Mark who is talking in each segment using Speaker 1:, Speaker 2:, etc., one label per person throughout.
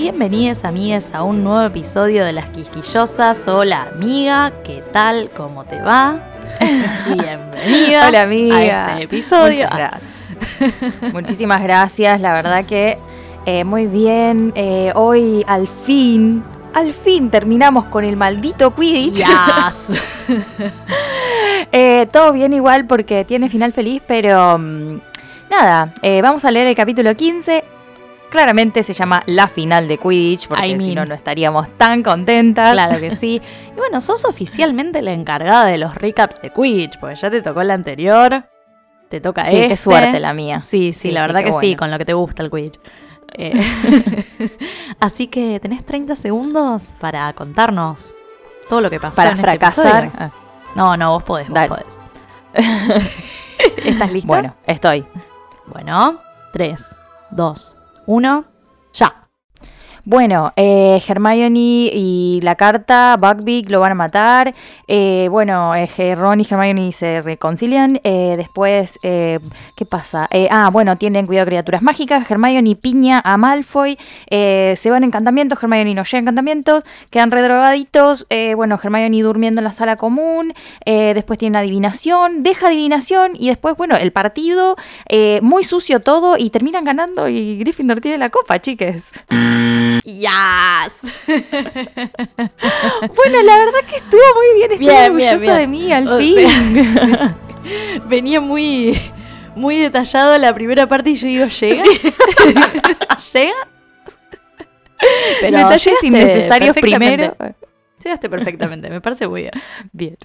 Speaker 1: Bienvenidos amigues a un nuevo episodio de Las Quisquillosas. Hola amiga, ¿qué tal? ¿Cómo te va? Bienvenida
Speaker 2: Hola amiga.
Speaker 1: a este episodio.
Speaker 2: Muchas gracias. Muchísimas gracias, la verdad que eh, muy bien. Eh, hoy al fin, al fin terminamos con el maldito Quidditch.
Speaker 1: Yes.
Speaker 2: Eh, todo bien igual porque tiene final feliz, pero mm, nada, vamos a leer el capítulo 15. Claramente se llama La final de Quidditch, porque
Speaker 1: I
Speaker 2: si no, no estaríamos tan contentas.
Speaker 1: Claro que sí. Y bueno, sos oficialmente la encargada de los recaps de Quidditch, porque ya te tocó el anterior, te toca
Speaker 2: Sí,
Speaker 1: este.
Speaker 2: qué suerte la mía.
Speaker 1: Sí, sí,
Speaker 2: Sí,
Speaker 1: la verdad que sí, con lo que te gusta el Quidditch. Eh, así que tenés 30 segundos para contarnos todo lo que pasó
Speaker 2: Para
Speaker 1: en este
Speaker 2: fracasar.
Speaker 1: episodio.
Speaker 2: Ah,
Speaker 1: No, no, vos podés, vos
Speaker 2: Dale.
Speaker 1: podés. ¿Estás lista?
Speaker 2: Bueno, estoy.
Speaker 1: Bueno, 3, 2, 1, ya.
Speaker 2: Bueno, eh, Hermione y la carta, Buckbeak lo van a matar. Eh, bueno, eh, Ron y Hermione se reconcilian. Eh, después, eh, ¿qué pasa? Ah, bueno, tienen cuidado criaturas mágicas. Hermione piña a Malfoy. Se van encantamientos. Hermione no llega encantamientos. Quedan redrogaditos. Bueno, Hermione durmiendo en la sala común. Después tienen adivinación. Deja adivinación. Y después, bueno, el partido. muy sucio todo. Y terminan ganando. Y Gryffindor tiene la copa, chiques.
Speaker 1: Yes.
Speaker 2: Bueno, la verdad que estuvo muy bien. Estoy
Speaker 1: Bien,
Speaker 2: orgullosa
Speaker 1: bien.
Speaker 2: de mí, al
Speaker 1: O
Speaker 2: fin.
Speaker 1: Venía muy, muy detallado la primera parte y yo digo, ¿llega? ¿Llega?
Speaker 2: Detalles innecesarios primero.
Speaker 1: Llegaste perfectamente, me parece muy bien.
Speaker 2: Bien.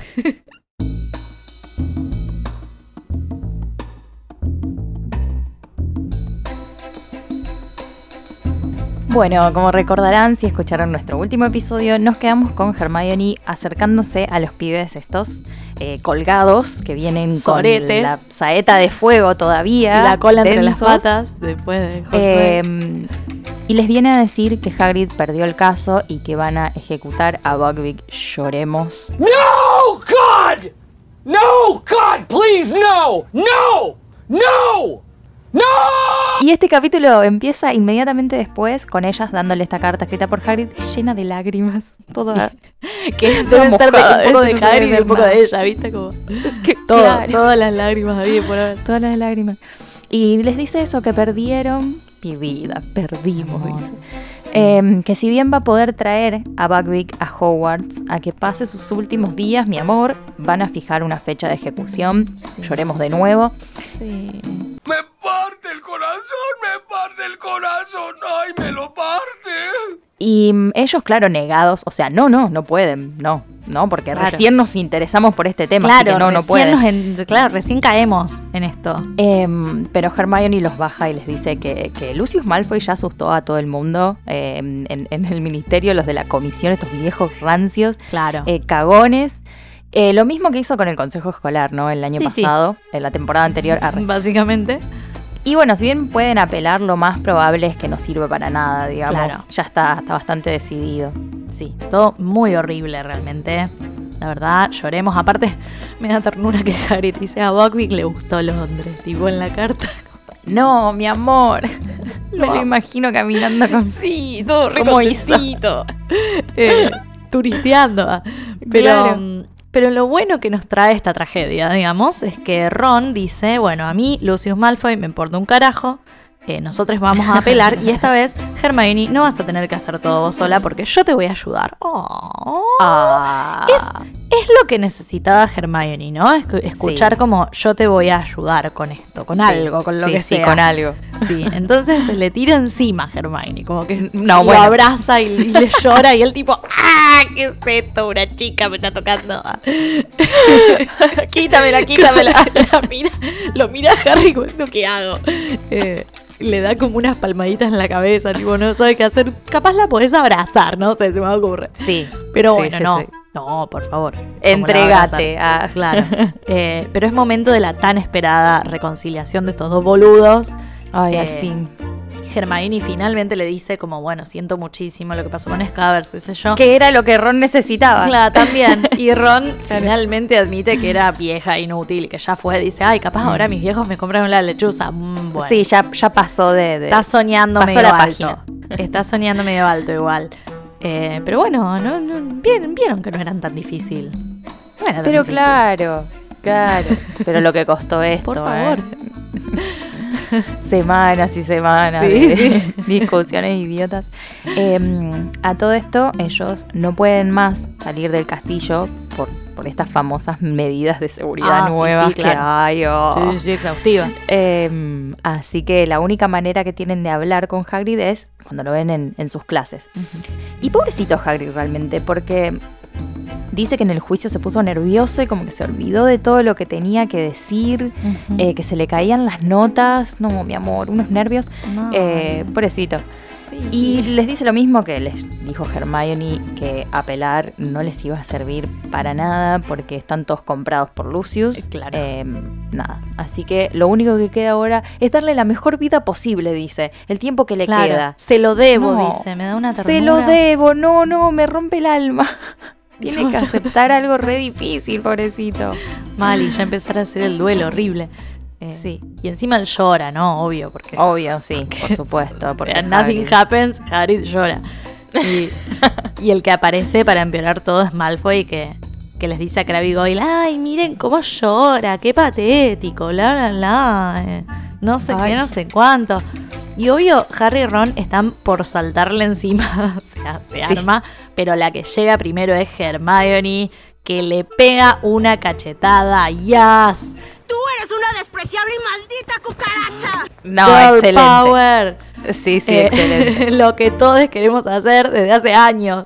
Speaker 2: Bueno, como recordarán, si escucharon nuestro último episodio, nos quedamos con Hermione acercándose a los pibes estos eh, colgados que vienen
Speaker 1: Soretes.
Speaker 2: con la saeta de fuego todavía.
Speaker 1: Y la cola entre las patas después de Josué.
Speaker 2: Eh, y les viene a decir que Hagrid perdió el caso y que van a ejecutar a Buckbeak. Lloremos.
Speaker 3: No, God! No, God, please, no! No! No! No!
Speaker 2: Y este capítulo empieza inmediatamente después con ellas dándole esta carta escrita por Hagrid llena de lágrimas. Toda.
Speaker 1: que deben ser de, un poco de
Speaker 2: no
Speaker 1: Hagrid
Speaker 2: debe
Speaker 1: y un poco de ella, ¿viste? Como
Speaker 2: Que-
Speaker 1: todo,
Speaker 2: claro,
Speaker 1: todas las lágrimas había por haber.
Speaker 2: todas las lágrimas. Y les dice eso, que perdieron mi vida, perdimos,
Speaker 1: Amor.
Speaker 2: dice. Em, que si bien va a poder traer a Buckbeak a Hogwarts a que pase sus últimos días, mi amor, van a fijar una fecha de ejecución.
Speaker 1: Sí.
Speaker 2: Lloremos de nuevo.
Speaker 1: Sí.
Speaker 3: Parte el corazón, me parte el corazón, ay, me lo parte.
Speaker 2: Y mm, ellos, claro, negados, o sea, no, no, no pueden, no, no, porque
Speaker 1: Claro.
Speaker 2: recién nos interesamos por este tema, así
Speaker 1: Claro,
Speaker 2: que no, no
Speaker 1: recién
Speaker 2: pueden.
Speaker 1: nos en- claro, recién caemos en esto.
Speaker 2: Em, pero Hermione los baja y les dice que, que Lucius Malfoy ya asustó a todo el mundo em, en, en el ministerio, los de la comisión, estos viejos rancios,
Speaker 1: Claro.
Speaker 2: eh, cagones. Eh, lo mismo que hizo con el consejo escolar, ¿no? El año
Speaker 1: Sí, sí.
Speaker 2: pasado, en la temporada anterior. arre.
Speaker 1: Básicamente.
Speaker 2: Y bueno, si bien pueden apelar, lo más probable es que no sirve para nada, digamos.
Speaker 1: Claro.
Speaker 2: Ya está, está bastante decidido.
Speaker 1: Sí, todo muy horrible realmente. La verdad, lloremos. Aparte, me da ternura que Harry dice a Buckbeak le gustó Londres. Tipo en la carta.
Speaker 2: No, mi amor. Me lo imagino caminando con.
Speaker 1: Sí, todo
Speaker 2: ¿Cómo hizo?
Speaker 1: eh, turisteando. Pero,
Speaker 2: Claro.
Speaker 1: Pero lo bueno que nos trae esta tragedia, digamos, es que Ron dice, bueno, a mí Lucius Malfoy me importa un carajo, eh, nosotros vamos a apelar y esta vez, Hermione, no vas a tener que hacer todo vos sola porque yo te voy a ayudar. Oh.
Speaker 2: Ah.
Speaker 1: Es lo que necesitaba Hermione, ¿no? Escu- Escuchar
Speaker 2: Sí.
Speaker 1: como yo te voy a ayudar con esto, con
Speaker 2: Sí,
Speaker 1: algo, con lo
Speaker 2: sí,
Speaker 1: que
Speaker 2: sí,
Speaker 1: sea.
Speaker 2: con algo.
Speaker 1: Sí, entonces le tira encima a Hermione, como que
Speaker 2: No,
Speaker 1: lo
Speaker 2: bueno.
Speaker 1: abraza y, y le llora y él tipo, ¡ah! ¿Qué es esto? Una chica me está tocando.
Speaker 2: quítamela, quítamela.
Speaker 1: La mira, lo mira a Harry como esto que hago. Eh, le da como unas palmaditas en la cabeza, tipo, no sabe qué hacer. Capaz la podés abrazar, no se me ocurre.
Speaker 2: Sí.
Speaker 1: Pero
Speaker 2: Sí,
Speaker 1: bueno,
Speaker 2: sí,
Speaker 1: no.
Speaker 2: sí.
Speaker 1: No, por favor.
Speaker 2: Entrégate.
Speaker 1: ¿Cómo la va a? Claro. Eh, pero es momento de la tan esperada reconciliación de estos dos boludos.
Speaker 2: Ay, al
Speaker 1: Eh,
Speaker 2: fin.
Speaker 1: Hermione finalmente le dice como, bueno, siento muchísimo lo que pasó con Scabbers, qué sé yo.
Speaker 2: Que era lo que Ron necesitaba.
Speaker 1: Claro, también. Y Ron finalmente admite que era vieja, inútil, que ya fue. Dice, ay, capaz ahora mis viejos me compraron la lechuza. Mm, bueno.
Speaker 2: Sí, ya, ya pasó de. de-
Speaker 1: Está soñando
Speaker 2: pasó
Speaker 1: medio
Speaker 2: la
Speaker 1: alto.
Speaker 2: página.
Speaker 1: Está soñando medio alto igual. Eh, pero bueno, no, no- vieron, vieron que no eran tan difícil. No era tan
Speaker 2: Pero
Speaker 1: difícil.
Speaker 2: claro, claro. Pero lo que costó esto.
Speaker 1: Por favor.
Speaker 2: ¿eh? Semanas y semanas
Speaker 1: Sí,
Speaker 2: de discusiones idiotas. Eh, a todo esto, ellos no pueden más salir del castillo por, por estas famosas medidas de seguridad
Speaker 1: Ah,
Speaker 2: nuevas
Speaker 1: sí, claro.
Speaker 2: que hay. oh.
Speaker 1: Sí, sí, exhaustiva.
Speaker 2: Eh, así que la única manera que tienen de hablar con Hagrid es cuando lo ven en, en sus clases. Y pobrecito Hagrid realmente, porque dice que en el juicio se puso nervioso y como que se olvidó de todo lo que tenía que decir, eh, que se le caían las notas, no, mi amor, unos nervios,
Speaker 1: No.
Speaker 2: eh, pobrecito.
Speaker 1: Sí.
Speaker 2: Y les dice lo mismo que les dijo Hermione, que apelar no les iba a servir para nada porque están todos comprados por Lucius.
Speaker 1: Eh, claro.
Speaker 2: Eh, nada. Así que lo único que queda ahora es darle la mejor vida posible, dice. El tiempo que le
Speaker 1: Claro,
Speaker 2: queda.
Speaker 1: Se lo debo,
Speaker 2: No,
Speaker 1: dice. Me da una ternura.
Speaker 2: Se lo debo, no, no, me rompe el alma. Tiene
Speaker 1: No,
Speaker 2: que
Speaker 1: no.
Speaker 2: aceptar algo re difícil, pobrecito.
Speaker 1: Mal y ya empezar a hacer el duelo horrible. Eh,
Speaker 2: Sí.
Speaker 1: Y encima él llora, ¿no? Obvio, porque.
Speaker 2: Obvio, sí, por supuesto. Porque
Speaker 1: nothing happens, Harry llora. Y, y el que aparece para empeorar todo es Malfoy, que, que les dice a Crabbe y Goyle: ¡Ay, miren cómo llora! ¡Qué patético! La, la, la. eh, no sé
Speaker 2: Ay.
Speaker 1: qué, no sé cuánto. Y obvio, Harry y Ron están por saltarle encima. o sea, se
Speaker 2: Sí.
Speaker 1: arma. Pero la que llega primero es Hermione, que le pega una cachetada. ¡Yas!
Speaker 4: ¡Tú eres una despreciable y maldita cucaracha!
Speaker 2: No,
Speaker 1: Girl
Speaker 2: excelente.
Speaker 1: Power.
Speaker 2: Sí, sí,
Speaker 1: Eh,
Speaker 2: excelente.
Speaker 1: lo que todos queremos hacer desde hace años.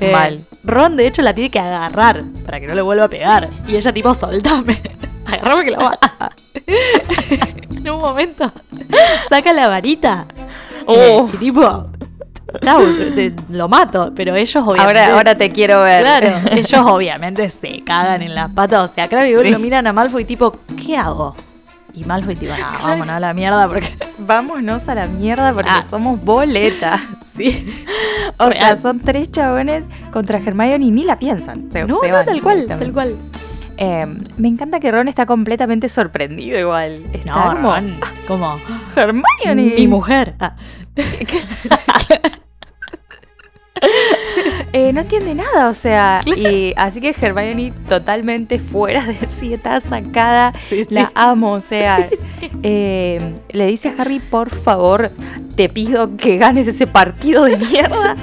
Speaker 1: Eh,
Speaker 2: Mal.
Speaker 1: Ron, de hecho, la tiene que agarrar para que no le vuelva a pegar. Y ella, tipo, soltame. Agarrame que la mata. en un momento, saca la varita.
Speaker 2: Oh.
Speaker 1: Y, tipo, chau, te- lo mato. Pero ellos, obviamente.
Speaker 2: Ahora, ahora te quiero ver.
Speaker 1: Claro, ellos obviamente se cagan en las patas. O sea, Crabbe y
Speaker 2: Sí.
Speaker 1: lo miran a Malfoy tipo, ¿qué hago? Y Malfoy tipo, ah, vámonos a la mierda porque...
Speaker 2: Vámonos a la mierda porque
Speaker 1: Ah.
Speaker 2: somos boleta.
Speaker 1: Sí.
Speaker 2: O sea, son tres chabones contra Hermione y ni la piensan. Se,
Speaker 1: No,
Speaker 2: se
Speaker 1: no, tal cual, tal cual.
Speaker 2: Eh, me encanta que Ron está completamente sorprendido igual. Está
Speaker 1: No,
Speaker 2: como,
Speaker 1: Ron, como
Speaker 2: Hermione.
Speaker 1: mi mujer. Ah,
Speaker 2: Eh, no entiende nada, o sea. Y así que Hermione totalmente fuera de sí, está sacada.
Speaker 1: Sí, sí.
Speaker 2: La amo, o sea. eh, le dice a Harry, por favor, te pido que ganes ese partido de mierda.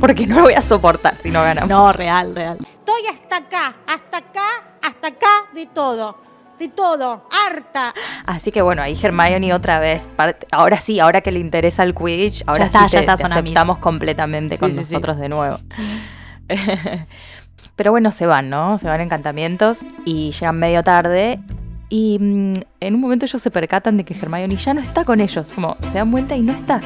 Speaker 2: Porque no lo voy a soportar si no ganamos.
Speaker 1: no, real, real.
Speaker 4: Estoy hasta acá, hasta acá, hasta acá de todo. De todo. Harta.
Speaker 2: Así que bueno, ahí Hermione otra vez. Ahora sí, ahora que le interesa el Quidditch, ahora
Speaker 1: está,
Speaker 2: sí
Speaker 1: ya
Speaker 2: te,
Speaker 1: está,
Speaker 2: te aceptamos completamente
Speaker 1: Sí,
Speaker 2: con
Speaker 1: sí, sí.
Speaker 2: nosotros de nuevo. Pero bueno, se van, ¿no? Se van encantamientos y llegan medio tarde. Y mm, en un momento ellos se percatan de que Hermione ya no está con ellos. Como se dan vuelta y no está.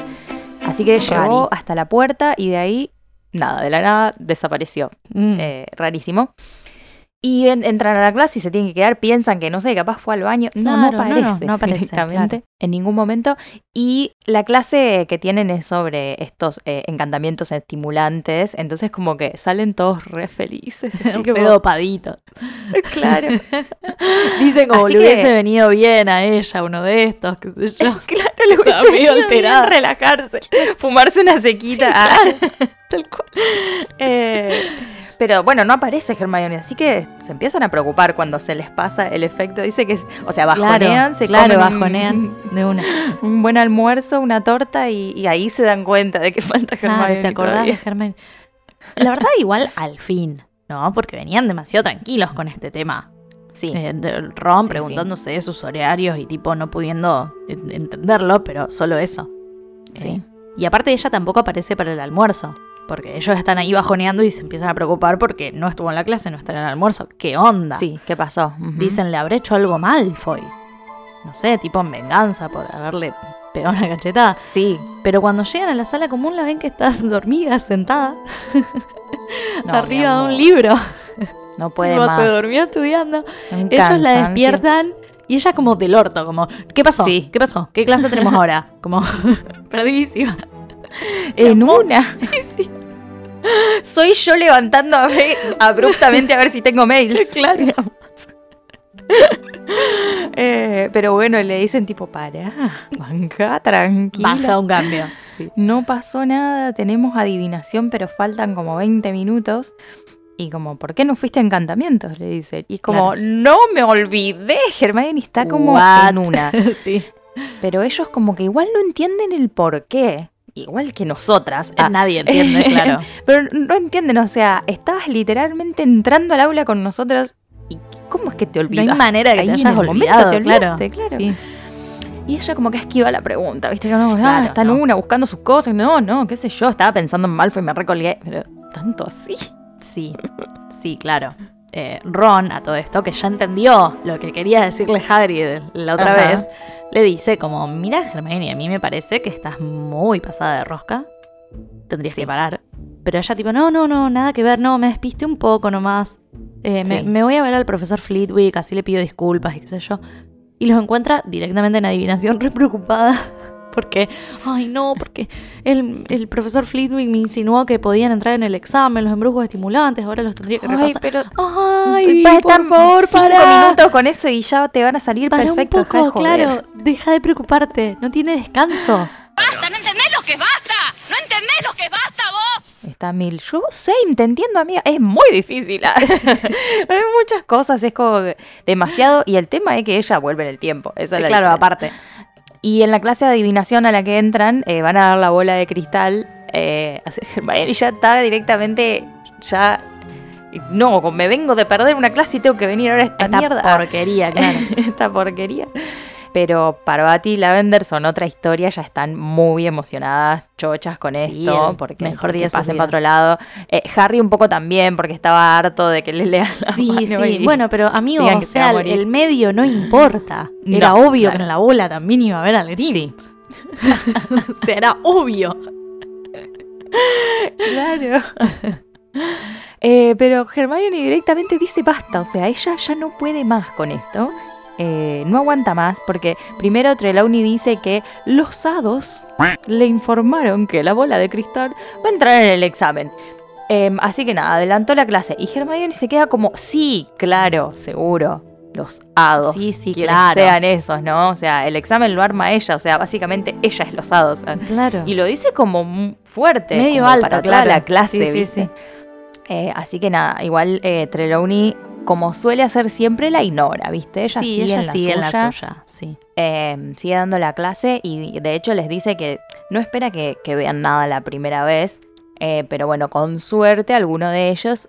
Speaker 2: Así que llegó
Speaker 1: Rari.
Speaker 2: hasta la puerta y de ahí, nada, de la nada desapareció.
Speaker 1: Mm.
Speaker 2: Eh, rarísimo. Y en- entran a la clase y se tienen que quedar, piensan que no sé, capaz fue al baño. no, no
Speaker 1: Claro, no, no,
Speaker 2: aparece.
Speaker 1: no aparece,
Speaker 2: directamente,
Speaker 1: claro.
Speaker 2: en ningún momento. Y la clase que tienen es sobre estos eh, encantamientos estimulantes. Entonces, como que salen todos re felices.
Speaker 1: re dopadito.
Speaker 2: claro.
Speaker 1: Dice como
Speaker 2: Así
Speaker 1: le
Speaker 2: que-
Speaker 1: hubiese venido bien a ella, uno de estos, qué sé yo.
Speaker 2: claro,
Speaker 1: Estaba medio alterada.
Speaker 2: relajarse, fumarse una sequita. Ah.
Speaker 1: Tal cual.
Speaker 2: Eh, pero bueno, no aparece Hermione, así que se empiezan a preocupar cuando se les pasa el efecto. Dice que, es- o sea, bajonean,
Speaker 1: Claro,
Speaker 2: se
Speaker 1: claro,
Speaker 2: comen un-
Speaker 1: bajonean de una.
Speaker 2: un buen almuerzo, una torta y, y ahí se dan cuenta de que falta Hermione.
Speaker 1: Claro, ¿te acordás
Speaker 2: todavía.
Speaker 1: de Hermione? La verdad, igual al fin, ¿no? Porque venían demasiado tranquilos con este tema.
Speaker 2: Sí,
Speaker 1: Eh, Ron
Speaker 2: Sí,
Speaker 1: preguntándose de sus horarios y tipo no pudiendo en- entenderlo, pero solo eso.
Speaker 2: sí.
Speaker 1: Eh, y aparte ella tampoco aparece para el almuerzo. Porque ellos están ahí bajoneando y se empiezan a preocupar porque no estuvo en la clase, no está en el almuerzo. ¿Qué onda?
Speaker 2: Sí, ¿qué pasó?
Speaker 1: Dicen, le habré hecho algo mal, Foy. No sé, tipo en venganza por haberle pegado una cachetada.
Speaker 2: Sí.
Speaker 1: Pero cuando llegan a la sala común la ven que está dormida, sentada,
Speaker 2: No,
Speaker 1: arriba de un libro.
Speaker 2: No puede
Speaker 1: Tipo,
Speaker 2: más.
Speaker 1: Se durmió estudiando. Ellos la despiertan y ella como del orto, como, ¿qué pasó?
Speaker 2: Sí.
Speaker 1: ¿Qué pasó? ¿Qué clase tenemos ahora? Como, perdidísima.
Speaker 2: En una. Sí, sí. Soy yo levantándome abruptamente a ver si tengo mails.
Speaker 1: Claro.
Speaker 2: Eh, pero bueno, le dicen tipo, para, banca, tranquila.
Speaker 1: Baja un cambio. Sí.
Speaker 2: No pasó nada, tenemos adivinación, pero faltan como 20 minutos. Y como, ¿por qué no fuiste a encantamientos? Le dicen. Y es como,
Speaker 1: Claro.
Speaker 2: no me olvidé. Hermione está como
Speaker 1: What?
Speaker 2: en una.
Speaker 1: sí.
Speaker 2: Pero ellos como que igual no entienden el por qué. Igual que nosotras. Ah,
Speaker 1: Nadie entiende, claro.
Speaker 2: Pero no entienden, o sea, estabas literalmente entrando al aula con nosotros. ¿Y cómo es que te
Speaker 1: No hay
Speaker 2: olvidas?
Speaker 1: manera que
Speaker 2: Ahí
Speaker 1: te
Speaker 2: en
Speaker 1: hayas
Speaker 2: el momento
Speaker 1: olvidado,
Speaker 2: te
Speaker 1: claro.
Speaker 2: olvidaste, claro.
Speaker 1: Sí.
Speaker 2: Y ella como que esquiva la pregunta, ¿viste? Que no, ah,
Speaker 1: Claro,
Speaker 2: está en
Speaker 1: no.
Speaker 2: una buscando sus cosas. No, no, qué sé yo, estaba pensando en Malfoy y me recolgué. Pero tanto así.
Speaker 1: Sí, sí, claro. Eh, Ron, a todo esto, que ya entendió lo que quería decirle Hagrid la otra
Speaker 2: Ajá.
Speaker 1: vez, le dice como, mira Hermione, a mí me parece que estás muy pasada de rosca. Tendrías que parar. Pero ella tipo, no, no, no, nada que ver, no, me despiste un poco nomás. Eh, me, me voy a ver al profesor Flitwick, así le pido disculpas y qué sé yo. Y los encuentra directamente en adivinación, re preocupada. Porque, ay no, porque el, el profesor Flitwick me insinuó que podían entrar en el examen los embrujos estimulantes, ahora los tendría que
Speaker 2: Ay,
Speaker 1: repasar.
Speaker 2: pero.
Speaker 1: Ay, por
Speaker 2: están
Speaker 1: favor,
Speaker 2: cinco
Speaker 1: para.
Speaker 2: minutos con eso y ya te van a salir
Speaker 1: Para
Speaker 2: perfectos.
Speaker 1: un poco,
Speaker 2: de
Speaker 1: claro. Deja de preocuparte. No tiene descanso.
Speaker 5: ¡Basta! ¿No entendés lo que basta? ¿No entendés lo que basta vos?
Speaker 2: Está mil. Yo, same, te entiendo, amiga. Es muy difícil. Hay muchas cosas, es como demasiado. Y el tema es que ella vuelve en el tiempo. Eso es la
Speaker 1: claro,
Speaker 2: diferencia.
Speaker 1: aparte.
Speaker 2: Y en la clase de adivinación a la que entran, eh, van a dar la bola de cristal. Eh, Hermione ya está directamente. Ya. No, me vengo de perder una clase y tengo que venir ahora a esta,
Speaker 1: Esta
Speaker 2: mierda.
Speaker 1: porquería, claro.
Speaker 2: esta porquería. Pero Parvati y Lavender son otra historia, ya están muy emocionadas, chochas con
Speaker 1: Sí,
Speaker 2: esto, porque
Speaker 1: mejor día
Speaker 2: pasen para otro lado. Eh, Harry un poco también, porque estaba harto de que le lean la
Speaker 1: Sí,
Speaker 2: mano
Speaker 1: sí.
Speaker 2: y-
Speaker 1: Bueno, pero amigo, o sea, el, medio no importa.
Speaker 2: No,
Speaker 1: Era obvio
Speaker 2: claro.
Speaker 1: que en la bola también iba a haber al
Speaker 2: Sí,
Speaker 1: o sea, era obvio.
Speaker 2: claro. Eh, pero Hermione directamente dice basta, o sea, ella ya no puede más con esto. Eh, no aguanta más porque primero Trelawney dice que los hados le informaron que la bola de cristal va a entrar en el examen. Em, así que nada, adelantó la clase y Hermione se queda como, sí, claro, seguro, los hados.
Speaker 1: Sí, sí,
Speaker 2: quienes
Speaker 1: claro.
Speaker 2: sean esos, ¿no? O sea, el examen lo arma ella, o sea, básicamente ella es los hados.
Speaker 1: Claro.
Speaker 2: Y lo dice como fuerte.
Speaker 1: Medio
Speaker 2: como
Speaker 1: alto,
Speaker 2: para toda
Speaker 1: claro.
Speaker 2: la clase,
Speaker 1: Sí, sí.
Speaker 2: Eh, así que nada, igual eh, Trelawney, como suele hacer siempre, la ignora, ¿viste? Ella
Speaker 1: sí,
Speaker 2: sigue,
Speaker 1: ella
Speaker 2: en, la
Speaker 1: sigue en la
Speaker 2: suya,
Speaker 1: suya. Sí.
Speaker 2: eh, sigue dando la clase y de hecho les dice que no espera que, que vean nada la primera vez, eh, pero bueno, con suerte alguno de ellos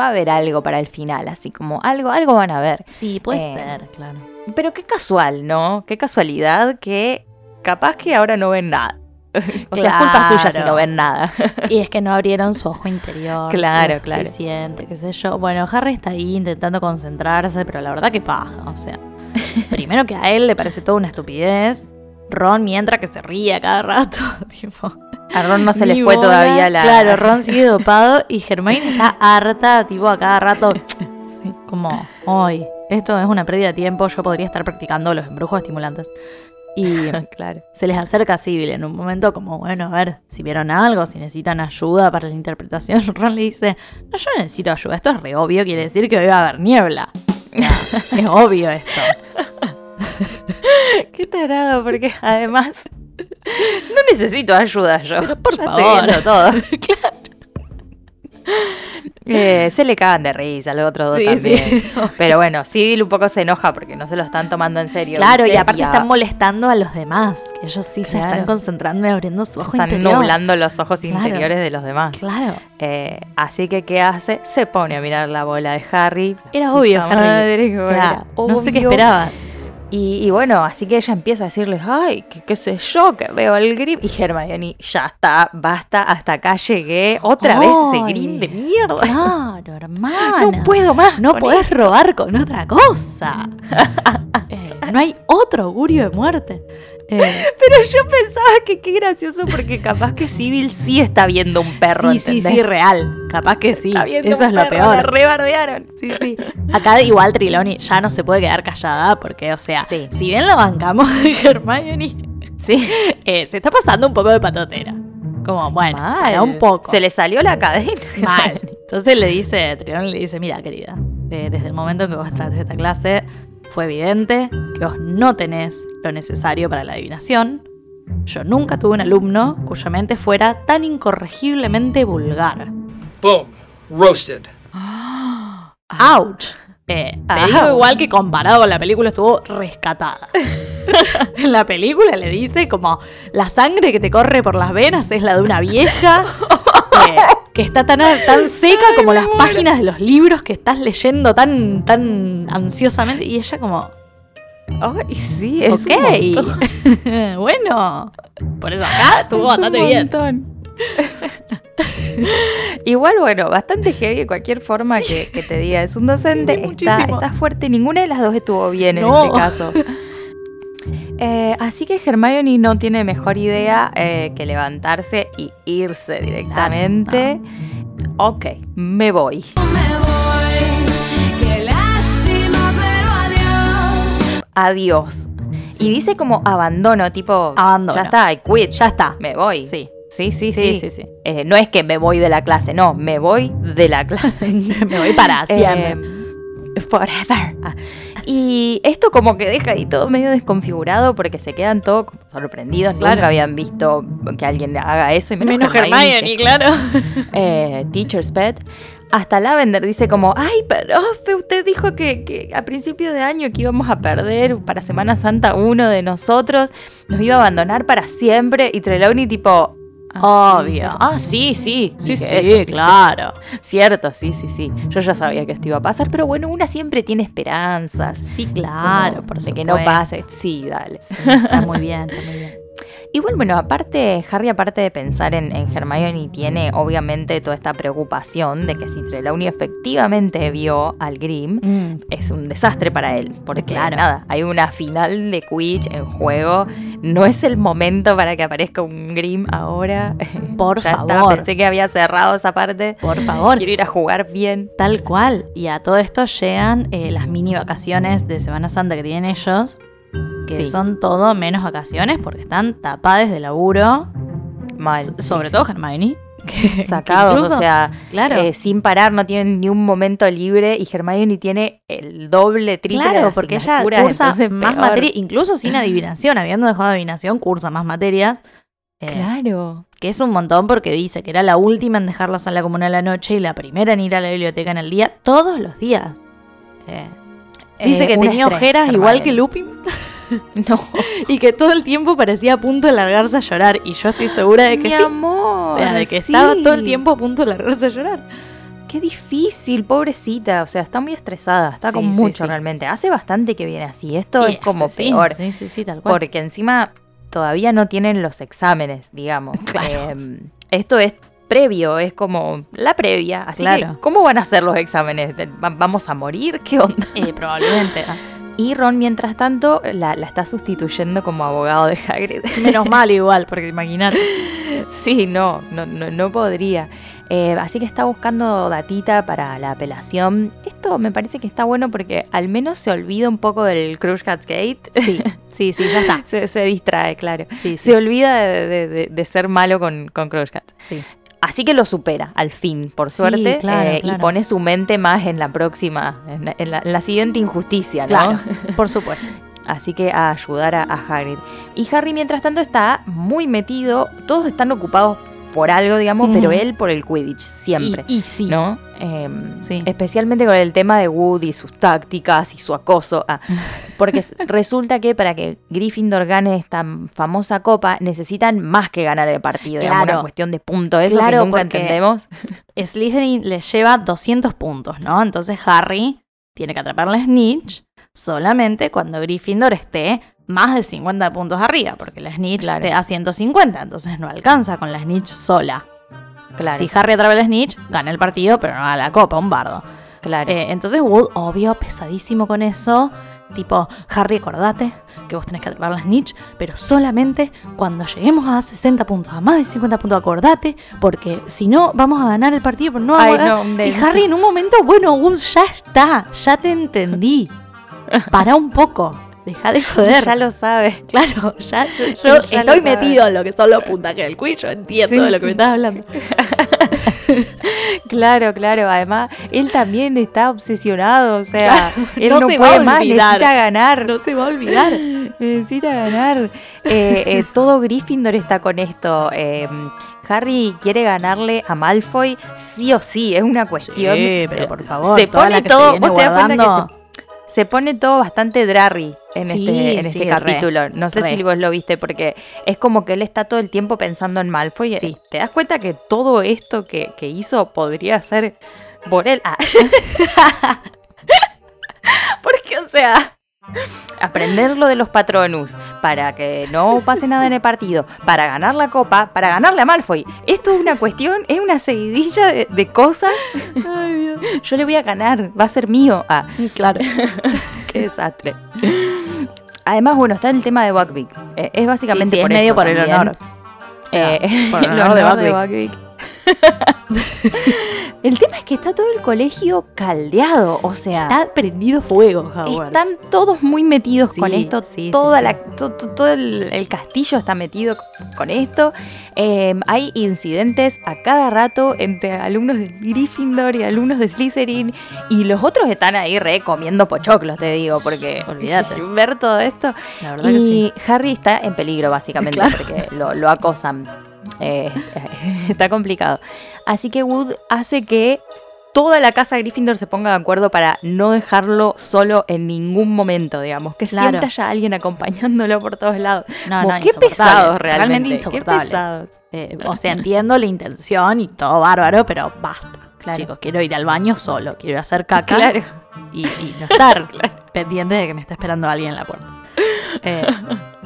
Speaker 2: va a ver algo para el final, así como algo, algo van a ver.
Speaker 1: Sí, puede
Speaker 2: Eh,
Speaker 1: ser, claro.
Speaker 2: Pero qué casual, ¿no? Qué casualidad que capaz que ahora no ven nada. o sea, es culpa suya si no ven nada.
Speaker 1: Y es que no abrieron su ojo interior.
Speaker 2: Claro,
Speaker 1: lo
Speaker 2: claro.
Speaker 1: suficiente, qué sé yo. Bueno, Harry está ahí intentando concentrarse, pero la verdad que paja. O sea, primero que a él le parece toda una estupidez. Ron mientras que se ríe a cada rato. tipo,
Speaker 2: A Ron no se le fue
Speaker 1: bola.
Speaker 2: todavía la...
Speaker 1: Claro, Ron sigue dopado y Hermione está harta, tipo, a cada rato. Sí, como, hoy, esto es una pérdida de tiempo, yo podría estar practicando los embrujos estimulantes. Y
Speaker 2: claro.
Speaker 1: se les acerca Sibyl en un momento como, bueno, a ver, si vieron algo, si necesitan ayuda para la interpretación, Ron le dice, no, yo necesito ayuda, esto es re obvio, quiere decir que hoy va a haber niebla. O sea, es obvio esto.
Speaker 2: Qué tarado, porque además no necesito ayuda yo.
Speaker 1: Pero por
Speaker 2: Ya estoy
Speaker 1: favor.
Speaker 2: viendo todo. claro. Eh, se le cagan de risa los otros dos
Speaker 1: Sí,
Speaker 2: también.
Speaker 1: sí.
Speaker 2: Pero bueno, Civil un poco se enoja porque no se lo están tomando en serio.
Speaker 1: Claro, y aparte están molestando a los demás, que ellos sí se están concentrando y abriendo su ojo
Speaker 2: están
Speaker 1: interior.
Speaker 2: nublando los ojos
Speaker 1: Claro.
Speaker 2: interiores de los demás.
Speaker 1: Claro.
Speaker 2: Eh, así que, ¿qué hace? Se pone a mirar la bola de Harry.
Speaker 1: Era obvio, Harry.
Speaker 2: como
Speaker 1: O sea,
Speaker 2: era
Speaker 1: no sé qué
Speaker 2: obvio.
Speaker 1: esperabas.
Speaker 2: Y, y bueno, así que ella empieza a decirles, ay, que qué sé yo, que veo el grip. Y Hermione, ya está, basta, hasta acá llegué. Otra vez ese grip de mierda.
Speaker 1: Claro, hermana.
Speaker 2: No puedo más.
Speaker 1: No podés robar con otra cosa. Eh, no hay otro augurio de muerte. Eh,
Speaker 2: Pero yo pensaba que qué gracioso porque capaz que Civil sí está viendo un perro.
Speaker 1: sí, sí,
Speaker 2: ¿entendés?
Speaker 1: sí, real. Capaz que sí.
Speaker 2: Está viendo
Speaker 1: Eso
Speaker 2: un
Speaker 1: es lo
Speaker 2: perro, La
Speaker 1: peor.
Speaker 2: rebardearon.
Speaker 1: Sí, sí. Acá igual Triloni ya no se puede quedar callada porque, o sea,
Speaker 2: Sí.
Speaker 1: si bien la bancamos de Hermione,
Speaker 2: Sí.
Speaker 1: eh, se está pasando un poco de patotera. Como, bueno, para un poco.
Speaker 2: Se le salió la cadena.
Speaker 1: Mal. Entonces le dice, Triloni le dice, mira, querida, eh, desde el momento en que vos entraste a esta clase, fue evidente vos no tenés lo necesario para la adivinación. Yo nunca tuve un alumno cuya mente fuera tan incorregiblemente vulgar.
Speaker 3: Boom. Roasted.
Speaker 1: ¡Ouch! Eh, te
Speaker 2: Ouch.
Speaker 1: digo igual que comparado con la película estuvo rescatada. en la película le dice como la sangre que te corre por las venas es la de una vieja eh, que está tan, tan seca como las páginas de los libros que estás leyendo tan, tan ansiosamente. Y ella como,
Speaker 2: Ay, sí, es
Speaker 1: ok,
Speaker 2: un montón.
Speaker 1: bueno. Por eso acá estuvo
Speaker 2: Es
Speaker 1: bastante
Speaker 2: un
Speaker 1: bien.
Speaker 2: montón. Igual, bueno, bastante heavy de cualquier forma que, que te diga. Es un docente,
Speaker 1: Sí,
Speaker 2: está, fuerte. Ninguna de las dos estuvo bien en este caso. Eh, así que Hermione no tiene mejor idea eh, que levantarse y irse directamente. Ok, me voy. Adiós. Y dice como abandono, tipo,
Speaker 1: Abandono.
Speaker 2: ya está, I quit,
Speaker 1: Ya está.
Speaker 2: me voy.
Speaker 1: Sí.
Speaker 2: Sí, sí,
Speaker 1: Sí,
Speaker 2: sí.
Speaker 1: sí.
Speaker 2: Eh, no es que me voy de la clase, no, me voy de la clase.
Speaker 1: Me voy para siempre.
Speaker 2: Eh, forever. Ah. Y esto como que deja ahí todo medio desconfigurado porque se quedan todos sorprendidos.
Speaker 1: Claro.
Speaker 2: Nunca habían visto que alguien haga eso. Y menos,
Speaker 1: Menos
Speaker 2: Hermione,
Speaker 1: Hermione, claro.
Speaker 2: eh, Teacher's Pet. Hasta Lavender dice como, ay, profe, usted dijo que, que a principio de año que íbamos a perder para Semana Santa uno de nosotros, nos iba a abandonar para siempre. Y Trelawney tipo,
Speaker 1: Obvio.
Speaker 2: Ah, sí, sí.
Speaker 1: Sí, sí,
Speaker 2: eso,
Speaker 1: claro.
Speaker 2: Cierto, sí, sí, sí. Yo ya sabía que esto iba a pasar, pero bueno, una siempre tiene esperanzas.
Speaker 1: Sí, claro,
Speaker 2: Como
Speaker 1: por
Speaker 2: de que no pase. Sí, dale.
Speaker 1: Sí, está muy bien, está muy bien.
Speaker 2: Igual, bueno, aparte, Harry, aparte de pensar en, en Hermione, tiene obviamente toda esta preocupación de que si Trelawney efectivamente vio al Grimm,
Speaker 1: Mm,
Speaker 2: es un desastre para él. Porque
Speaker 1: Claro.
Speaker 2: nada, hay una final de Quidditch en juego. No es el momento para que aparezca un Grimm ahora.
Speaker 1: Por
Speaker 2: Ya está,
Speaker 1: favor.
Speaker 2: pensé que había cerrado esa parte.
Speaker 1: Por favor.
Speaker 2: Quiero ir a jugar bien.
Speaker 1: Tal cual. Y a todo esto llegan eh, las mini vacaciones de Semana Santa que tienen ellos. Que
Speaker 2: Sí.
Speaker 1: son todo menos vacaciones porque están tapadas de laburo.
Speaker 2: Mal.
Speaker 1: Sobre todo Hermione. que- que
Speaker 2: sacados,
Speaker 1: incluso-
Speaker 2: o sea,
Speaker 1: claro.
Speaker 2: eh, sin parar, no tienen ni un momento libre y Hermione tiene el doble, triple
Speaker 1: Claro,
Speaker 2: de
Speaker 1: porque ella cursa más
Speaker 2: peor.
Speaker 1: materia, incluso sin adivinación, habiendo dejado adivinación, cursa más materias. Eh,
Speaker 2: Claro.
Speaker 1: Que es un montón porque dice que era la última en dejar la sala común a la noche y la primera en ir a la biblioteca en el día, todos los días. Eh, dice que tenía ojeras igual que. Lupin
Speaker 2: No.
Speaker 1: y que todo el tiempo parecía a punto de largarse a llorar. Y yo estoy segura de que
Speaker 2: Mi
Speaker 1: sí.
Speaker 2: amor.
Speaker 1: O sea, de que
Speaker 2: sí.
Speaker 1: estaba todo el tiempo a punto de largarse a llorar.
Speaker 2: Qué difícil, pobrecita. O sea, está muy estresada, está
Speaker 1: Sí,
Speaker 2: con mucho realmente. Hace bastante que viene así. Esto
Speaker 1: Y
Speaker 2: es como peor.
Speaker 1: Sí, sí, sí, tal cual.
Speaker 2: Porque encima todavía no tienen los exámenes, digamos.
Speaker 1: Claro.
Speaker 2: Eh, esto es previo, es como la previa. Así
Speaker 1: Claro.
Speaker 2: que, ¿cómo van a ser los exámenes? ¿Va- ¿Vamos a morir? ¿Qué onda?
Speaker 1: Eh, probablemente.
Speaker 2: Y Ron, mientras tanto, la, la está sustituyendo como abogado de Hagrid.
Speaker 1: Menos mal igual, porque imagínate.
Speaker 2: sí, no, no, no, no podría. Eh, así que está buscando datita para la apelación. Esto me parece que está bueno porque al menos se olvida un poco del Crush Cats Gate.
Speaker 1: Sí, sí, sí, ya está.
Speaker 2: se, se distrae, claro.
Speaker 1: Sí,
Speaker 2: Se olvida de, de- de- de ser malo con, con Crush Cats.
Speaker 1: sí.
Speaker 2: Así que lo supera, al fin, por
Speaker 1: Sí,
Speaker 2: suerte.
Speaker 1: claro,
Speaker 2: eh,
Speaker 1: claro.
Speaker 2: Y pone su mente más en la próxima, en la, en la- en la siguiente injusticia, ¿no?
Speaker 1: Claro, por supuesto.
Speaker 2: Así que a ayudar a, a Hagrid. Y Harry, mientras tanto, está muy metido. Todos están ocupados por algo, digamos,
Speaker 1: Mm.
Speaker 2: pero él por el Quidditch, siempre.
Speaker 1: Y, y sí.
Speaker 2: ¿No? Em,
Speaker 1: Sí.
Speaker 2: Especialmente con el tema de Woody, sus tácticas y su acoso. Ah, porque resulta que para que Gryffindor gane esta famosa copa, necesitan más que ganar el partido. digamos,
Speaker 1: Claro.
Speaker 2: una cuestión de puntos. Eso
Speaker 1: Claro,
Speaker 2: que nunca entendemos.
Speaker 1: Slytherin le lleva 200 puntos, ¿no? Entonces Harry tiene que atraparle a Snitch solamente cuando Gryffindor esté más de 50 puntos arriba, porque la Snitch
Speaker 2: Claro.
Speaker 1: te da 150, entonces no alcanza con la Snitch sola.
Speaker 2: Claro,
Speaker 1: Si Harry atrapa la Snitch, gana el partido, pero no gana la copa, un bardo.
Speaker 2: claro.
Speaker 1: Eh, entonces Wood, obvio, pesadísimo con eso. Tipo, Harry, acordate que vos tenés que atrapar la snitch, pero solamente cuando lleguemos a 60 puntos, a más de 50 puntos, acordate, porque si no, vamos a ganar el partido, pero no vamos
Speaker 2: Ay,
Speaker 1: a ganar.
Speaker 2: no, un
Speaker 1: y. Harry en un momento, bueno, Wood, ya está, ya te entendí. Para un poco, deja de joder.
Speaker 2: ya lo sabe.
Speaker 1: Claro, ya, yo, yo
Speaker 2: Ya lo
Speaker 1: estoy metido en lo que son los puntajes del quiz, yo entiendo
Speaker 2: Sí,
Speaker 1: de lo que
Speaker 2: sí.
Speaker 1: me estás hablando.
Speaker 2: Claro, claro. Además, él también está obsesionado. O sea, él
Speaker 1: no
Speaker 2: no,
Speaker 1: se va
Speaker 2: puede
Speaker 1: a
Speaker 2: más, necesita ganar.
Speaker 1: No se va a olvidar.
Speaker 2: Necesita ganar. Eh, eh, todo Gryffindor está con esto. Eh, Harry quiere ganarle a Malfoy sí o sí. Es una cuestión.
Speaker 1: Sí, pero por favor,
Speaker 2: se
Speaker 1: toda
Speaker 2: pone
Speaker 1: la que se
Speaker 2: todo.
Speaker 1: viene
Speaker 2: vos te das cuenta que se, se pone todo bastante drarry en
Speaker 1: Sí,
Speaker 2: este, en
Speaker 1: sí,
Speaker 2: este
Speaker 1: re,
Speaker 2: capítulo. No sé
Speaker 1: re.
Speaker 2: si vos lo viste, porque es como que él está todo el tiempo pensando en Malfoy.
Speaker 1: Sí.
Speaker 2: ¿Te das cuenta que todo esto que, que hizo podría ser por él? Ah. Porque, o sea, aprender lo de los patronus para que no pase nada en el partido, para ganar la copa, para ganarle a Malfoy. Esto es una cuestión, es una seguidilla de, de cosas. Yo le voy a ganar, va a ser mío. Ah,
Speaker 1: Claro.
Speaker 2: qué desastre. Además, bueno, está el tema de Buckbeak. Eh, es básicamente
Speaker 1: Sí, sí, es
Speaker 2: por
Speaker 1: medio
Speaker 2: eso
Speaker 1: por el honor. O sea,
Speaker 2: Eh,
Speaker 1: por el honor de Buckbeak.
Speaker 2: el tema es que está todo el colegio caldeado, o sea,
Speaker 1: Está prendido fuego, Hogwarts.
Speaker 2: están todos muy metidos
Speaker 1: Sí,
Speaker 2: con esto.
Speaker 1: sí,
Speaker 2: toda
Speaker 1: sí.
Speaker 2: la, to- to- todo el, el castillo está metido con esto. Eh, hay incidentes a cada rato entre alumnos de Gryffindor y alumnos de Slytherin. Y los otros están ahí re comiendo pochoclos, te digo, porque
Speaker 1: Olvídate.
Speaker 2: ver todo esto.
Speaker 1: La verdad
Speaker 2: y
Speaker 1: que sí.
Speaker 2: Harry está en peligro, básicamente,
Speaker 1: Claro.
Speaker 2: porque lo, lo acosan. Eh, está complicado. Así que Wood hace que toda la casa Gryffindor se ponga de acuerdo para no dejarlo solo en ningún momento, digamos. Que
Speaker 1: Claro.
Speaker 2: siempre haya alguien acompañándolo por todos lados.
Speaker 1: No,
Speaker 2: Como,
Speaker 1: no,
Speaker 2: qué pesados realmente. Qué
Speaker 1: insoportables.
Speaker 2: pesados.
Speaker 1: Eh, o sea, entiendo la intención y todo bárbaro, pero basta.
Speaker 2: Claro.
Speaker 1: Chicos, quiero ir al baño solo, quiero ir a hacer caca
Speaker 2: Claro.
Speaker 1: y, y no estar pendiente de que me está esperando alguien en la puerta. Eh,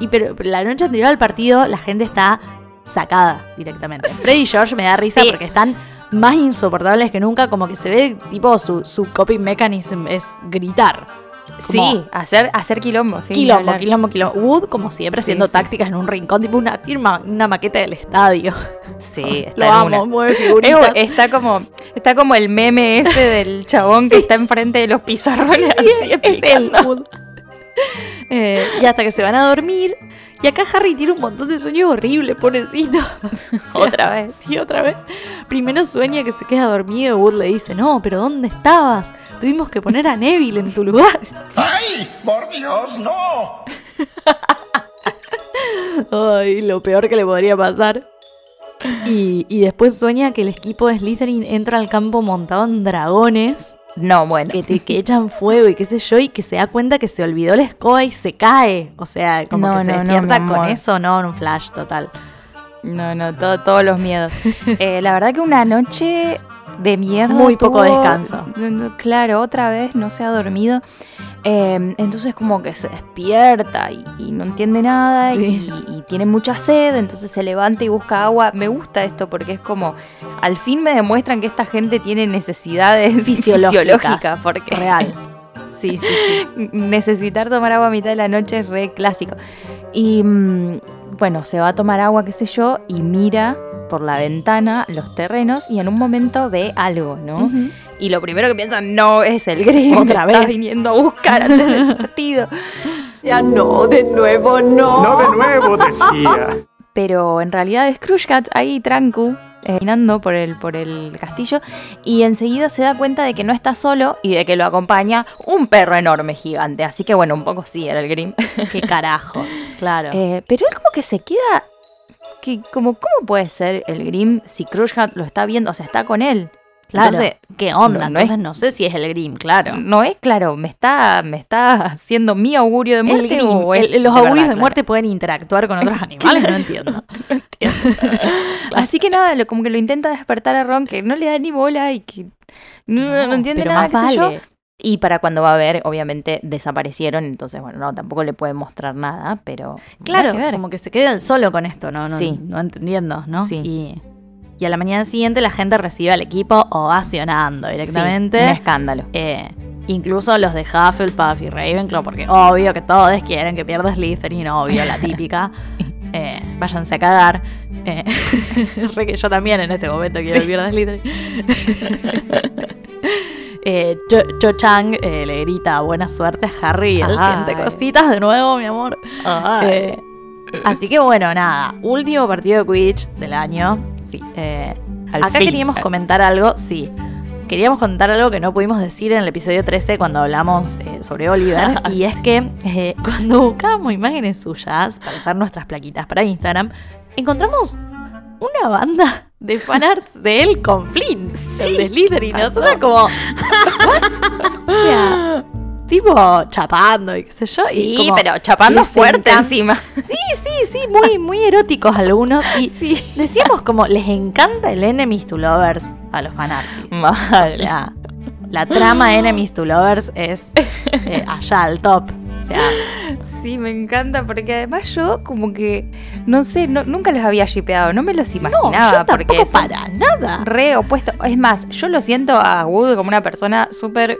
Speaker 1: y pero la noche anterior al partido la gente está sacada directamente. Freddy y George me da risa
Speaker 2: Sí.
Speaker 1: porque están más insoportables que nunca, como que se ve tipo su, su coping mechanism es gritar.
Speaker 2: Sí, hacer, hacer quilombo. sí,
Speaker 1: Quilombo,
Speaker 2: hablar.
Speaker 1: quilombo, quilombo. Wood, como siempre, haciendo
Speaker 2: sí.
Speaker 1: tácticas en un rincón, tipo una, tiene una, una maqueta del estadio.
Speaker 2: Sí, está
Speaker 1: Lo
Speaker 2: en
Speaker 1: amo,
Speaker 2: una.
Speaker 1: mueve figuritas.
Speaker 2: Está como, está como el meme ese del chabón que está enfrente de los pizarrones. así
Speaker 1: es él.
Speaker 2: explicando.
Speaker 1: Wood. Eh, y hasta que se van a dormir. Y acá Harry tiene un montón de sueños horribles, pobrecito.
Speaker 2: Otra vez.
Speaker 1: Sí, otra vez. Primero sueña que se queda dormido y Wood le dice, no, pero ¿dónde estabas? Tuvimos que poner a Neville en tu lugar.
Speaker 3: ¡Ay! ¡Por Dios, no!
Speaker 1: Ay, lo peor que le podría pasar. Y, y después sueña que el equipo de Slytherin entra al campo montado en dragones
Speaker 2: No, bueno.
Speaker 1: que, te, que echan fuego y qué sé yo, y que se da cuenta que se olvidó la escoba y se cae. O sea, como
Speaker 2: No,
Speaker 1: que se
Speaker 2: no,
Speaker 1: despierta con
Speaker 2: amor.
Speaker 1: eso, no, en un flash total.
Speaker 2: No, no, todo- todos los miedos. Eh, la verdad que una noche de mierda.
Speaker 1: Muy poco
Speaker 2: tuvo-
Speaker 1: descanso.
Speaker 2: Claro, otra vez no se ha dormido. Eh, entonces como que se despierta y, y no entiende nada y-
Speaker 1: Sí.
Speaker 2: y, tiene mucha sed, entonces se levanta y busca agua. Me gusta esto porque es como, al fin me demuestran que esta gente tiene necesidades
Speaker 1: Fisiológicas.
Speaker 2: fisiológicas, porque
Speaker 1: Real. Sí, sí, sí.
Speaker 2: necesitar tomar agua a mitad de la noche es re clásico. Y mm, bueno, se va a tomar agua, qué sé yo, y mira por la ventana los terrenos y en un momento ve algo, ¿no? Y lo primero que piensa, no, es el Green.
Speaker 1: Otra vez.
Speaker 2: viniendo a buscar antes del partido. Ya no, de nuevo no.
Speaker 6: No de nuevo, decía.
Speaker 2: Pero en realidad es Crushcat ahí trancu, eh, caminando por el, por el castillo, y enseguida se da cuenta de que no está solo y de que lo acompaña un perro enorme gigante. Así que bueno, un poco sí era el Grim.
Speaker 1: Qué carajos. Claro.
Speaker 2: Eh, pero él como que se queda. Que como, ¿Cómo puede ser el Grim si Crushcat lo está viendo? O sea, está con él.
Speaker 1: claro.
Speaker 2: Entonces,
Speaker 1: ¿qué onda?
Speaker 2: no- no es-
Speaker 1: Entonces no sé si es el Grim, claro.
Speaker 2: no es claro, me está, me está haciendo mi augurio de
Speaker 1: El
Speaker 2: muerte. O
Speaker 1: el- los augurios
Speaker 2: verdad,
Speaker 1: de
Speaker 2: claro?
Speaker 1: muerte pueden interactuar con otros animales, no entiendo.
Speaker 2: Así que nada, lo- como que lo intenta despertar a Ron, que no le da ni bola y que no, no entiende
Speaker 1: pero
Speaker 2: nada,
Speaker 1: más
Speaker 2: qué sé yo.
Speaker 1: vale.
Speaker 2: Y para cuando va a ver, obviamente desaparecieron, entonces bueno, no, tampoco le puede mostrar nada, pero
Speaker 1: Claro,
Speaker 2: que ver.
Speaker 1: como que se queda él solo con esto, ¿no? no
Speaker 2: Sí.
Speaker 1: No entendiendo, ¿no?
Speaker 2: Sí.
Speaker 1: Y, y a la mañana siguiente la gente recibe al equipo ovacionando
Speaker 2: Sí,
Speaker 1: directamente.
Speaker 2: un escándalo.
Speaker 1: Eh, incluso los de Hufflepuff y Ravenclaw, porque obvio que todos quieren que pierda Slytherin, obvio, la típica. Eh, váyanse a cagar. Eh, re que yo también en este momento quiero que pierda Slytherin. Eh, Cho, Cho Chang eh, le grita buena suerte a Harry y él
Speaker 2: Ay.
Speaker 1: siente cositas de nuevo, mi amor. Eh, así que bueno, nada. Último partido de Quidditch del año.
Speaker 2: Sí.
Speaker 1: Acá
Speaker 2: fin.
Speaker 1: queríamos comentar algo, sí. Queríamos contar algo que no pudimos decir en el episodio 13 cuando hablamos sobre Oliver. y es que cuando buscábamos imágenes suyas para hacer nuestras plaquitas para Instagram, encontramos una banda de fanarts de él con Flynn, el de Slytherin. Y nosotros como, ¿what? O sea, tipo chapando y qué sé yo. y
Speaker 2: Sí,
Speaker 1: como
Speaker 2: pero chapando fuerte encima.
Speaker 1: Sí, sí, sí, muy, muy eróticos algunos. Y decíamos como, les encanta el Enemies to Lovers a los fanarts. O sea, la trama Enemies to Lovers es eh, allá al top. Sea,
Speaker 2: Sí, me encanta porque además yo como que, no sé, no- nunca los había shipeado, no me los
Speaker 1: no,
Speaker 2: imaginaba
Speaker 1: yo
Speaker 2: porque
Speaker 1: para nada.
Speaker 2: re opuestos. Es más, yo lo siento a Wood como una persona súper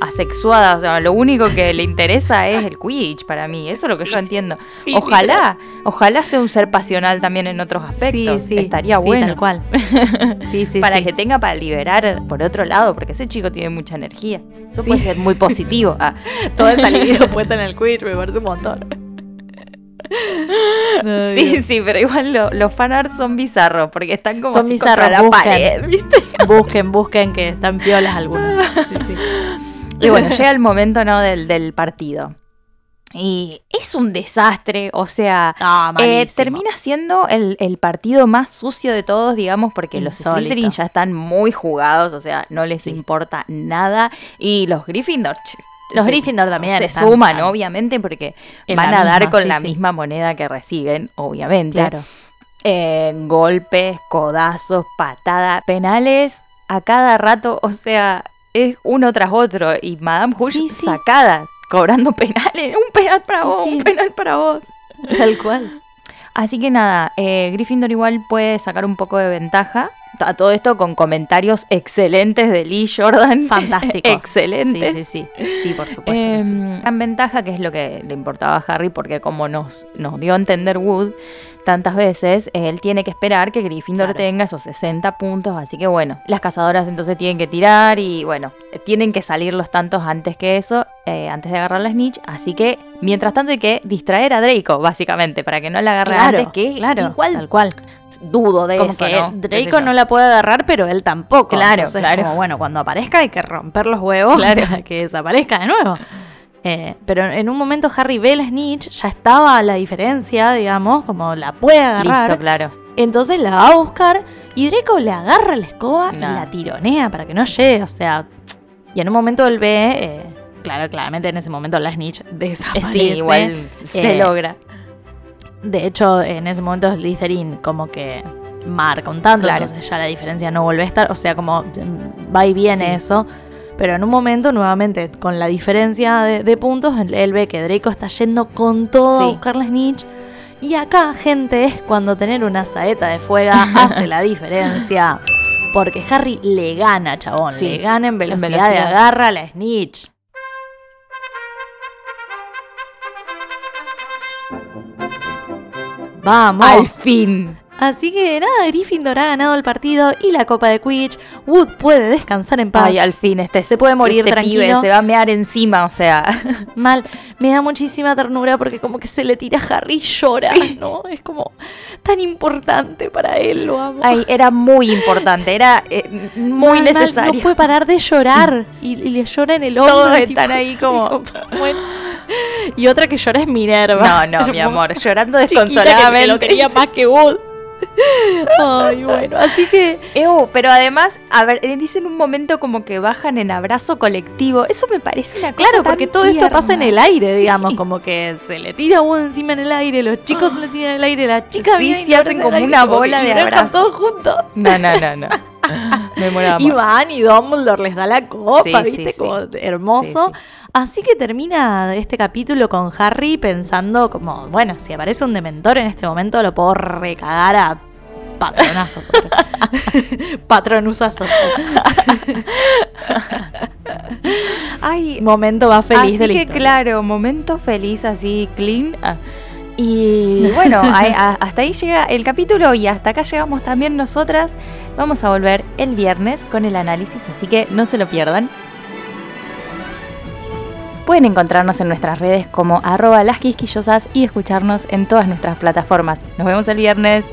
Speaker 2: asexuada, o sea, lo único que le interesa es el Quidditch para mí, eso es lo que yo entiendo.
Speaker 1: sí,
Speaker 2: ojalá, ojalá sea un ser pasional también en otros aspectos, estaría
Speaker 1: sí,
Speaker 2: bueno.
Speaker 1: tal cual. Sí, sí,
Speaker 2: para que tenga para liberar por otro lado, porque ese chico tiene mucha energía. Eso puede ser muy positivo. Ah,
Speaker 1: toda esa libido puesta en el Quidditch me parece un montón.
Speaker 2: sí, sí, pero igual lo- los fanarts son bizarros, porque están como
Speaker 1: Son
Speaker 2: así
Speaker 1: bizarros,
Speaker 2: contra la
Speaker 1: busquen.
Speaker 2: pared, ¿viste?
Speaker 1: Busquen, busquen que están piolas algunos. Sí, sí.
Speaker 2: Y bueno, llega el momento, ¿no? Del, del partido. Y es un desastre, o sea,
Speaker 1: Ah,
Speaker 2: eh, termina siendo el, el partido más sucio de todos, digamos, porque los. Slytherin ya están muy jugados, o sea, no les importa nada. Y los Gryffindor,
Speaker 1: Los
Speaker 2: te-
Speaker 1: Gryffindor también
Speaker 2: se
Speaker 1: están-
Speaker 2: suman,
Speaker 1: están
Speaker 2: obviamente, porque van a dar
Speaker 1: misma,
Speaker 2: con
Speaker 1: sí,
Speaker 2: la
Speaker 1: sí.
Speaker 2: misma moneda que reciben, obviamente.
Speaker 1: Claro.
Speaker 2: Eh, golpes, codazos, patadas, penales a cada rato, o sea, es uno tras otro. Y Madame Hush
Speaker 1: Sí, sí.
Speaker 2: sacada, cobrando penales. Un penal para
Speaker 1: Sí,
Speaker 2: vos,
Speaker 1: sí.
Speaker 2: un penal para vos.
Speaker 1: Tal cual.
Speaker 2: Así que nada, eh, Gryffindor igual puede sacar un poco de ventaja. A todo esto con comentarios excelentes de Lee Jordan.
Speaker 1: Fantásticos.
Speaker 2: excelentes.
Speaker 1: Sí, sí, sí. Sí, por supuesto. sí.
Speaker 2: Eh, Gran ventaja, que es lo que le importaba a Harry, porque como nos, nos dio a entender Wood tantas veces, él tiene que esperar que Gryffindor
Speaker 1: Claro.
Speaker 2: tenga esos 60 puntos. Así que bueno, las cazadoras entonces tienen que tirar y bueno, tienen que salir los tantos antes que eso, eh, antes de agarrar la snitch. Así que mientras tanto hay que distraer a Draco, básicamente, para que no la agarre
Speaker 1: Claro,
Speaker 2: antes. Que
Speaker 1: claro,
Speaker 2: igual
Speaker 1: tal cual.
Speaker 2: dudo de
Speaker 1: Como
Speaker 2: eso,
Speaker 1: que
Speaker 2: ¿no?
Speaker 1: Draco no la puede agarrar, pero él tampoco.
Speaker 2: Claro,
Speaker 1: Entonces,
Speaker 2: claro.
Speaker 1: Como, bueno, cuando aparezca hay que romper los huevos
Speaker 2: Claro.
Speaker 1: para que desaparezca de nuevo. Eh, pero en un momento Harry ve la snitch, ya estaba la diferencia, digamos, como la puede agarrar.
Speaker 2: Listo, claro.
Speaker 1: Entonces la va a buscar y Draco le agarra la escoba y la tironea para que no llegue. O sea, y en un momento él ve, eh, claro, claramente en ese momento la snitch desaparece.
Speaker 2: Sí, igual se
Speaker 1: Eh,
Speaker 2: logra.
Speaker 1: De hecho, en ese momento Slytherin como que marca un tanto,
Speaker 2: Claro.
Speaker 1: entonces ya la diferencia no vuelve a estar. O sea, como mm, va y viene
Speaker 2: Sí.
Speaker 1: eso. Pero en un momento, nuevamente, con la diferencia de, de puntos, él, ve que Draco está yendo con todo a
Speaker 2: Sí.
Speaker 1: buscar la snitch. Y acá, gente, es cuando tener una saeta de fuego hace la diferencia. Porque Harry le gana, chabón.
Speaker 2: Sí,
Speaker 1: Le gana en velocidad, de
Speaker 2: velocidad.
Speaker 1: agarra a la snitch. Vamos.
Speaker 2: Al fin.
Speaker 1: Así que nada, Gryffindor ha ganado el partido y la copa de Quidditch. Wood puede descansar en paz.
Speaker 2: Ay, al fin, este
Speaker 1: Se puede morir
Speaker 2: este
Speaker 1: tranquilo.
Speaker 2: pibe se va a mear encima, o sea.
Speaker 1: Mal. Me da muchísima ternura porque como que se le tira a Harry y llora, ¿no? Es como tan importante para él, lo amo.
Speaker 2: Ay, era muy importante, era eh, muy
Speaker 1: Mal, mal,
Speaker 2: necesario.
Speaker 1: no puede parar de llorar. Y, y le llora en el hombro.
Speaker 2: Todos
Speaker 1: tipo,
Speaker 2: están ahí como-
Speaker 1: bueno. Y otra que llora es Minerva.
Speaker 2: No, no, mi amor, llorando desconsoladamente.
Speaker 1: Que lo quería más que Wood. Ay, bueno, así que
Speaker 2: Ew, pero además, a ver, eh, dicen un momento como que bajan en abrazo colectivo. Eso me parece una cosa
Speaker 1: Claro,
Speaker 2: tan
Speaker 1: porque todo esto pasa en el aire,
Speaker 2: Sí.
Speaker 1: digamos, como que se le tira uno encima en el aire, los chicos se le tiran en el aire, la chica
Speaker 2: Sí,
Speaker 1: y
Speaker 2: sí, hacen como una bola de
Speaker 1: vibran
Speaker 2: abrazo.
Speaker 1: todos juntos.
Speaker 2: No, no, no, no. me.
Speaker 1: Y van y Dumbledore les da la copa,
Speaker 2: Sí,
Speaker 1: ¿viste?
Speaker 2: sí.
Speaker 1: Como hermoso.
Speaker 2: Sí,
Speaker 1: Así que termina este capítulo con Harry pensando como, bueno, si aparece un dementor en este momento lo puedo recagar a patronazos. Patronusazos.
Speaker 2: Ay,
Speaker 1: Momento más feliz
Speaker 2: así que
Speaker 1: historia.
Speaker 2: claro, momento feliz así, clean. Ah. Y bueno, a- hasta ahí llega el capítulo y hasta acá llegamos también nosotras. Vamos a volver el viernes con el análisis, así que no se lo pierdan. Pueden encontrarnos en nuestras redes como arroba las quisquillosas y escucharnos en todas nuestras plataformas. Nos vemos el viernes.